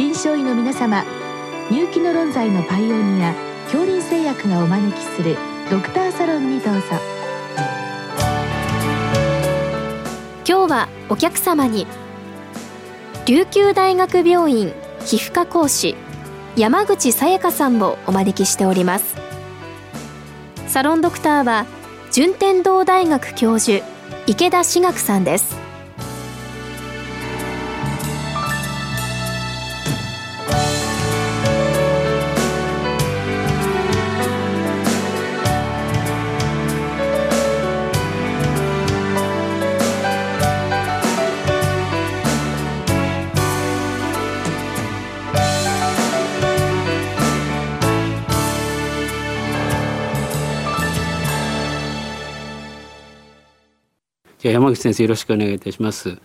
臨床医の皆様入気の論剤のパイオニア恐林製薬がお招きするドクターサロンにどうぞ。今日はお客様に琉球大学病院皮膚科講師山口さやかさんをお招きしております。サロンドクターは順天堂大学教授池田志学さんです。じゃあ山口先生よろしくお願いいたします。えっ、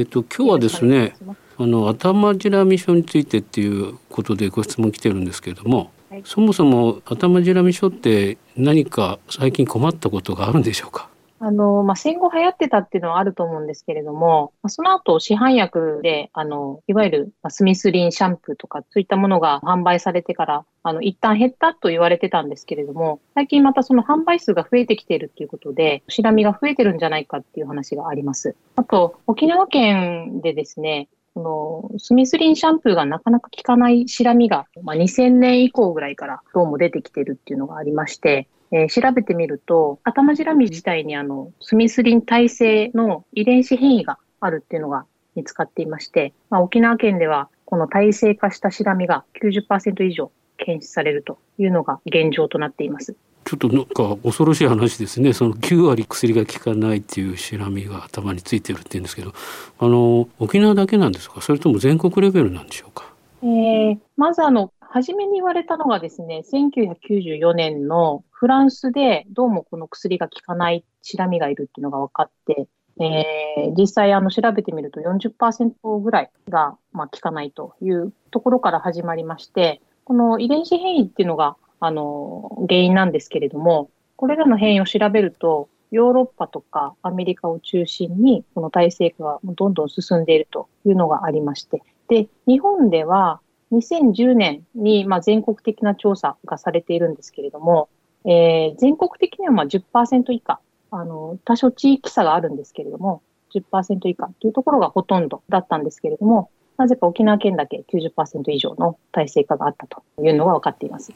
ー、と今日はですね、あの頭じみ症についてっていうことでご質問来てるんですけれども、はい、そもそも頭じみ症って何か最近困ったことがあるんでしょうか？あの、まあ、戦後流行ってたっていうのはあると思うんですけれども、その後市販薬で、あの、いわゆるスミスリンシャンプーとかそういったものが販売されてから、あの、一旦減ったと言われてたんですけれども、最近またその販売数が増えてきているっていうことで、シラミが増えてるんじゃないかっていう話があります。あと、沖縄県でですね、このスミスリンシャンプーがなかなか効かないシラミが、まあ、2000年以降ぐらいからどうも出てきてるっていうのがありまして、えー、調べてみると、頭じらみ自体にあの、スミスリン耐性の遺伝子変異があるっていうのが見つかっていまして、まあ、沖縄県ではこの耐性化したシラミが90%以上検出されるというのが現状となっています。ちょっとなんか恐ろしい話ですね。その9割薬が効かないっていうシラミが頭についてるって言うんですけど、あの沖縄だけなんですか？それとも全国レベルなんでしょうか？えー、まずあの初めに言われたのがですね、1994年のフランスでどうもこの薬が効かないシラミがいるっていうのが分かって、えー、実際あの調べてみると40%ぐらいが、まあ、効かないというところから始まりまして、この遺伝子変異っていうのがあの原因なんですけれども、これらの変異を調べると、ヨーロッパとかアメリカを中心に、この体制化がどんどん進んでいるというのがありまして、で、日本では2010年に、まあ、全国的な調査がされているんですけれども、えー、全国的にはまあ10%以下、あの、多少地域差があるんですけれども、10%以下というところがほとんどだったんですけれども、なぜか沖縄県だけ90%以上の体制化があったというのが分かっています。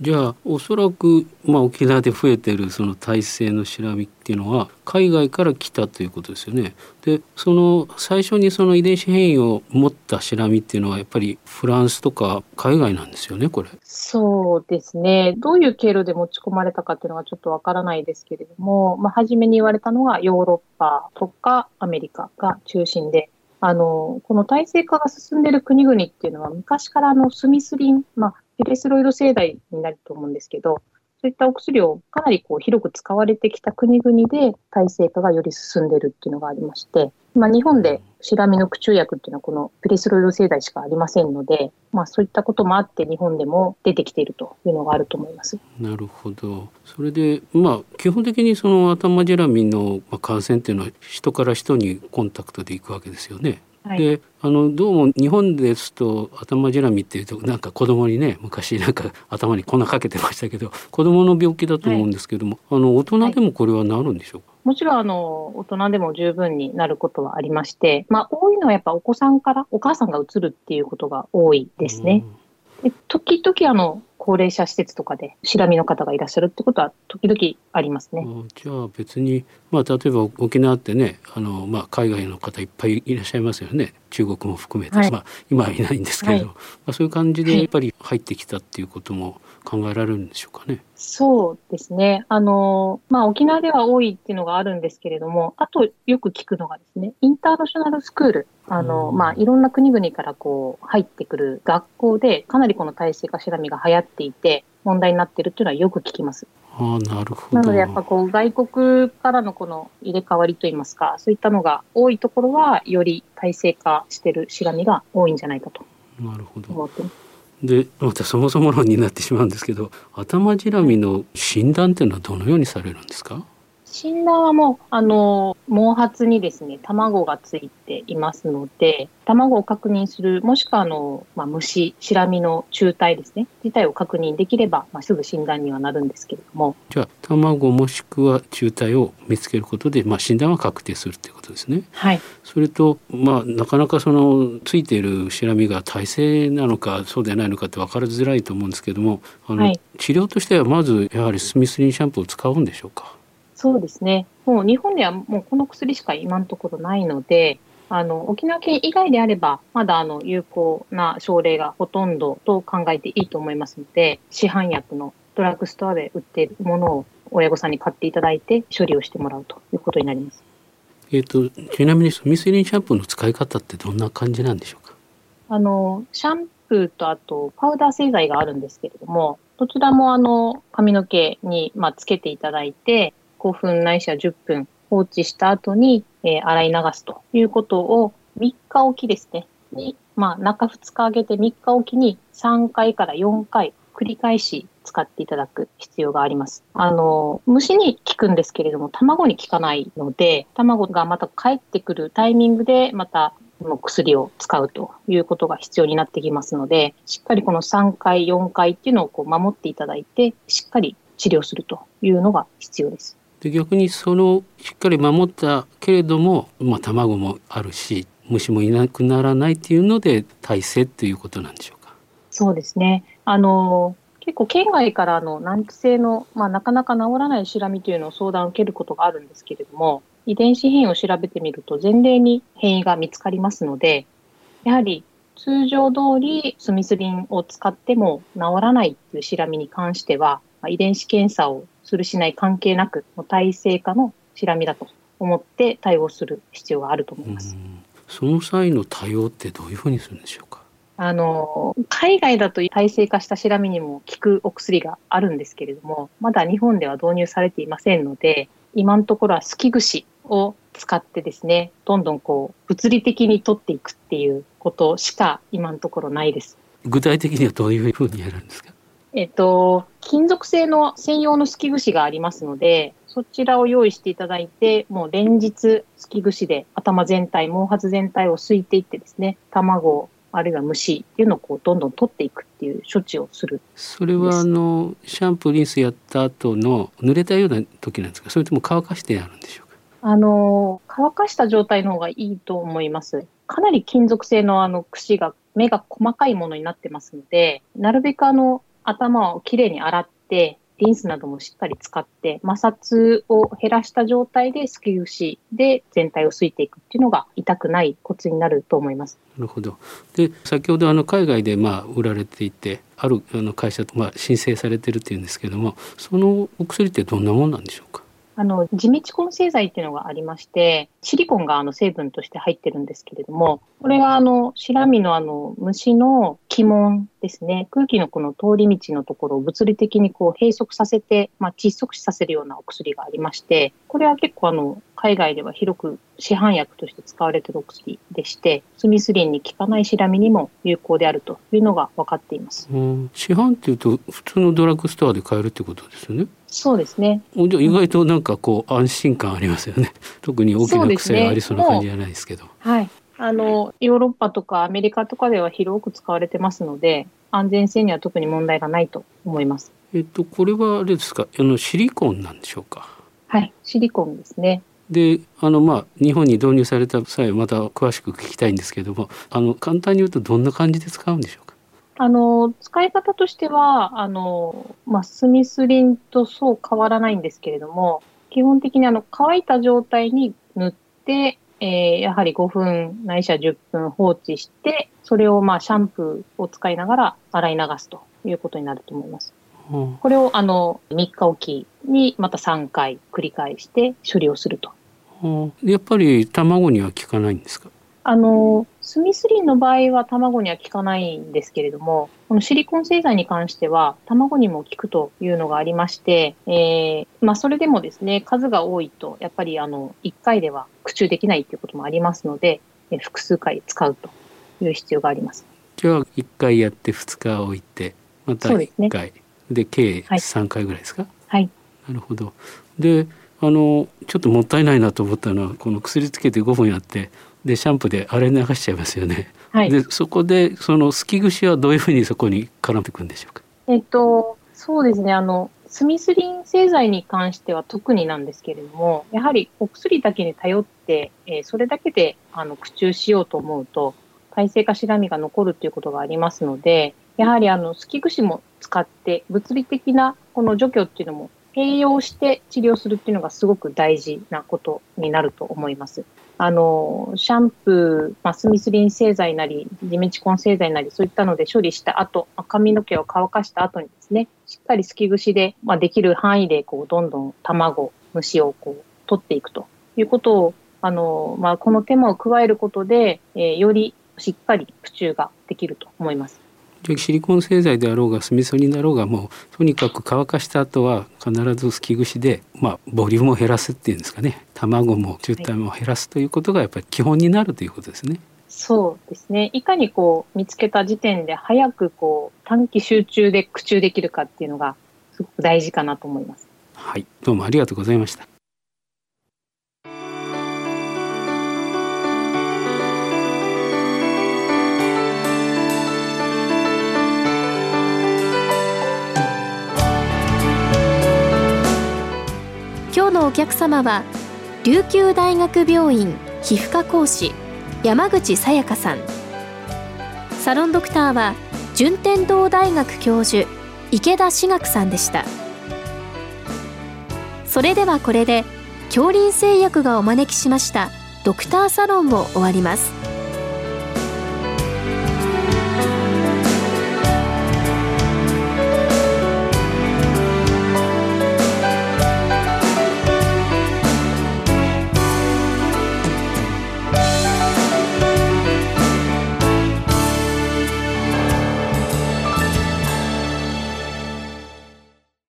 じゃあおそらく、まあ、沖縄で増えているその体制の調べっていうのは海外から来たということですよね。でその最初にその遺伝子変異を持ったシラミっていうのはやっぱりフランスとか海外なんですよねこれ。そうですねどういう経路で持ち込まれたかっていうのはちょっとわからないですけれども、まあ、初めに言われたのがヨーロッパとかアメリカが中心であの、この体制化が進んでいる国々っていうのは、昔からあのスミスリン、まあ、ピレスロイド製剤になると思うんですけど、そういったお薬をかなりこう広く使われてきた国々で体制化がより進んでいるっていうのがありまして、まあ、日本でシラミの駆虫薬っていうのはこのピレスロイド製剤しかありませんので、まあ、そういったこともあって日本でも出てきているというのがあると思います。なるほど。それでまあ基本的にその頭ジェラミの感染っていうのは人から人にコンタクトでいくわけですよね。であのどうも日本ですと頭じらみっていうとなんか子供にね昔なんか頭に粉かけてましたけど子供の病気だと思うんですけども、はい、あの大人でもこれはなるんでしょうか、もちろんあの大人でも十分になることはありまして、まあ、多いのはやっぱお子さんからお母さんがうつるっていうことが多いですね。で時々あの高齢者施設とかでシラミの方がいらっしゃるってことは時々ありますね。じゃあ別に、まあ、例えば沖縄ってねあの、まあ、海外の方いっぱいいらっしゃいますよね。中国も含めて、はい、まあ、今はいないんですけれど、はい、まあ、そういう感じでやっぱり入ってきたっていうことも考えられるんでしょうかね。そうですね。あの、まあ、沖縄では多いっていうのがあるんですけれども、あとよく聞くのがですね、インターナショナルスクール。あの、まあ、いろんな国々からこう、入ってくる学校で、かなりこの体制化シラミが流行っていて、問題になっているっていうのはよく聞きます。あなるほど。なので、やっぱこう、外国からのこの入れ替わりといいますか、そういったのが多いところは、より体制化してるシラミが多いんじゃないかとなるほど。でまたそもそも論になってしまうんですけど頭じらみの診断っていうのはどのようにされるんですか？診断はもうあの毛髪にですね、卵がついていますので、卵を確認する、もしくはあの、まあ、虫、シラミの中体ですね、自体を確認できれば、まあ、すぐ診断にはなるんですけれども。じゃあ、卵もしくは中体を見つけることで、まあ、診断は確定するということですね。はい。それと、まあ、なかなかその、ついているシラミが耐性なのか、そうでないのかって分かりづらいと思うんですけども、あの、はい、治療としてはまず、やはりスミスリンシャンプーを使うんでしょうか？そうですね。もう日本ではもうこの薬しか今のところないので、あの、沖縄県以外であれば、まだあの、有効な症例がほとんどと考えていいと思いますので、市販薬のドラッグストアで売っているものを親御さんに買っていただいて処理をしてもらうということになります。えっ、と、ちなみにミスリンシャンプーの使い方ってどんな感じなんでしょうか？あの、シャンプーとあとパウダー製剤があるんですけれども、どちらもあの、髪の毛に、まあ、つけていただいて、5分ないしは10分放置した後に、えー、洗い流すということを3日おきですね。に、まあ、中2日あげて3日おきに3回から4回繰り返し使っていただく必要があります。あの、虫に効くんですけれども、卵に効かないので、卵がまた帰ってくるタイミングで、またの薬を使うということが必要になってきますので、しっかりこの3回、4回っていうのをこう守っていただいて、しっかり治療するというのが必要です。で逆にそのしっかり守ったけれども、まあ、卵もあるし虫もいなくならないっていうので耐性っていうことなんでしょうか。そうですね。あの結構県外からの難治性の、まあ、なかなか治らないシラミというのを相談を受けることがあるんですけれども遺伝子変異を調べてみると前例に変異が見つかりますのでやはり通常通りスミスリンを使っても治らないっていうシラミに関しては、まあ、遺伝子検査をするしない関係なく、体制化のシラミだと思って対応する必要があると思います。その際の対応ってどういうふうにするんでしょうか？あの、海外だと体制化したシラミにも効くお薬があるんですけれども、まだ日本では導入されていませんので、今のところはすき串を使ってですね、どんどんこう、物理的に取っていくっていうことしか今のところないです。具体的にはどういうふうにやるんですか？えっと、金属製の専用のすき串がありますので、そちらを用意していただいて、もう連日、すき串で頭全体、毛髪全体をすいていってですね、卵、あるいは虫っていうのをこうどんどん取っていくっていう処置をする。それはあのシャンプーリンスやった後の濡れたような時なんですか？それとも乾かしてあるんでしょうか？あの乾かした状態の方がいいと思います。かなり金属製のあの串が目が細かいものになってますのでなるべくあの頭をきれいに洗って、リンスなどもしっかり使って、摩擦を減らした状態ですき牛で全体をすいていくっていうのが痛くないコツになると思います。なるほど。で、先ほどあの海外でまあ売られていて、あるあの会社とまあ申請されてるっていうんですけども、そのお薬ってどんなもんなんでしょうか？あの、地道根製剤っていうのがありまして、シリコンがあの成分として入ってるんですけれども、これがあの、シラミのあの、虫の気門ですね、空気のこの通り道のところを物理的にこう閉塞させて、まあ、窒息死させるようなお薬がありまして、これは結構あの、海外では広く市販薬として使われているお薬でして、スミスリンに効かないシラミにも有効であるというのが分かっています。市販っていうと、普通のドラッグストアで買えるってことですよね。そうですね。じゃ意外となんかこう安心感ありますよね。特に大きな癖がありそうな感じじゃないですけど。ね、はい。あの、ヨーロッパとかアメリカとかでは広く使われてますので、安全性には特に問題がないと思います。えっと、これはあれですか、あのシリコンなんでしょうか？はい、シリコンですね。であのまあ日本に導入された際また詳しく聞きたいんですけれどもあの簡単に言うとどんな感じで使うんでしょうか？あの使い方としてはあの、まあ、スミスリンとそう変わらないんですけれども基本的にあの乾いた状態に塗って、えー、やはり5分ないしは10分放置してそれをまあシャンプーを使いながら洗い流すということになると思います。これをあの3日おきにまた3回繰り返して処理をすると。やっぱり卵には効かないんですか？あの、スミスリンの場合は卵には効かないんですけれども、このシリコン製剤に関しては卵にも効くというのがありまして、えー、まあそれでもですね、数が多いと、やっぱりあの、1回では駆虫できないということもありますので、複数回使うという必要があります。じゃあ1回やって2日置いて、また1回。で、ね、計3回ぐらいですか？はい。なるほど。で、あのちょっともったいないなと思ったのはこの薬つけて5分やってでシャンプーで洗い流しちゃいますよね。はい、でそこでそのすき串はどういうふうにそこに絡んでいくんでしょうか？えっとそうですねあのスミスリン製剤に関しては特になんですけれども、やはりお薬だけに頼って、えー、それだけであの駆虫しようと思うと、耐性化しらみが残るということがありますので、やはりあの、すき串も使って、物理的なこの除去っていうのも併用して治療するっていうのがすごく大事なことになると思います。あの、シャンプー、まあ、スミスリン製剤なり、ジメチコン製剤なり、そういったので処理した後、髪の毛を乾かした後にですね、しっかりすき串で、まあ、できる範囲で、こう、どんどん卵、虫をこう、取っていくということを、あの、まあ、この手間を加えることで、えー、よりしっかりプチューができると思います。シリコン製剤であろうがスミソニだろうがもうとにかく乾かした後は必ずすき串で、まあ、ボリュームを減らすっていうんですかね卵も中体も減らすということがやっぱり基本になるということですね。そうですね。いかにこう見つけた時点で早くこう短期集中で駆虫できるかっていうのがすごく大事かなと思います。はい、どうもありがとうございました。今日のお客様は琉球大学病院皮膚科講師山口さやかさん。サロンドクターは順天堂大学教授池田志学さんでした。それではこれで恐林製薬がお招きしましたドクターサロンを終わります。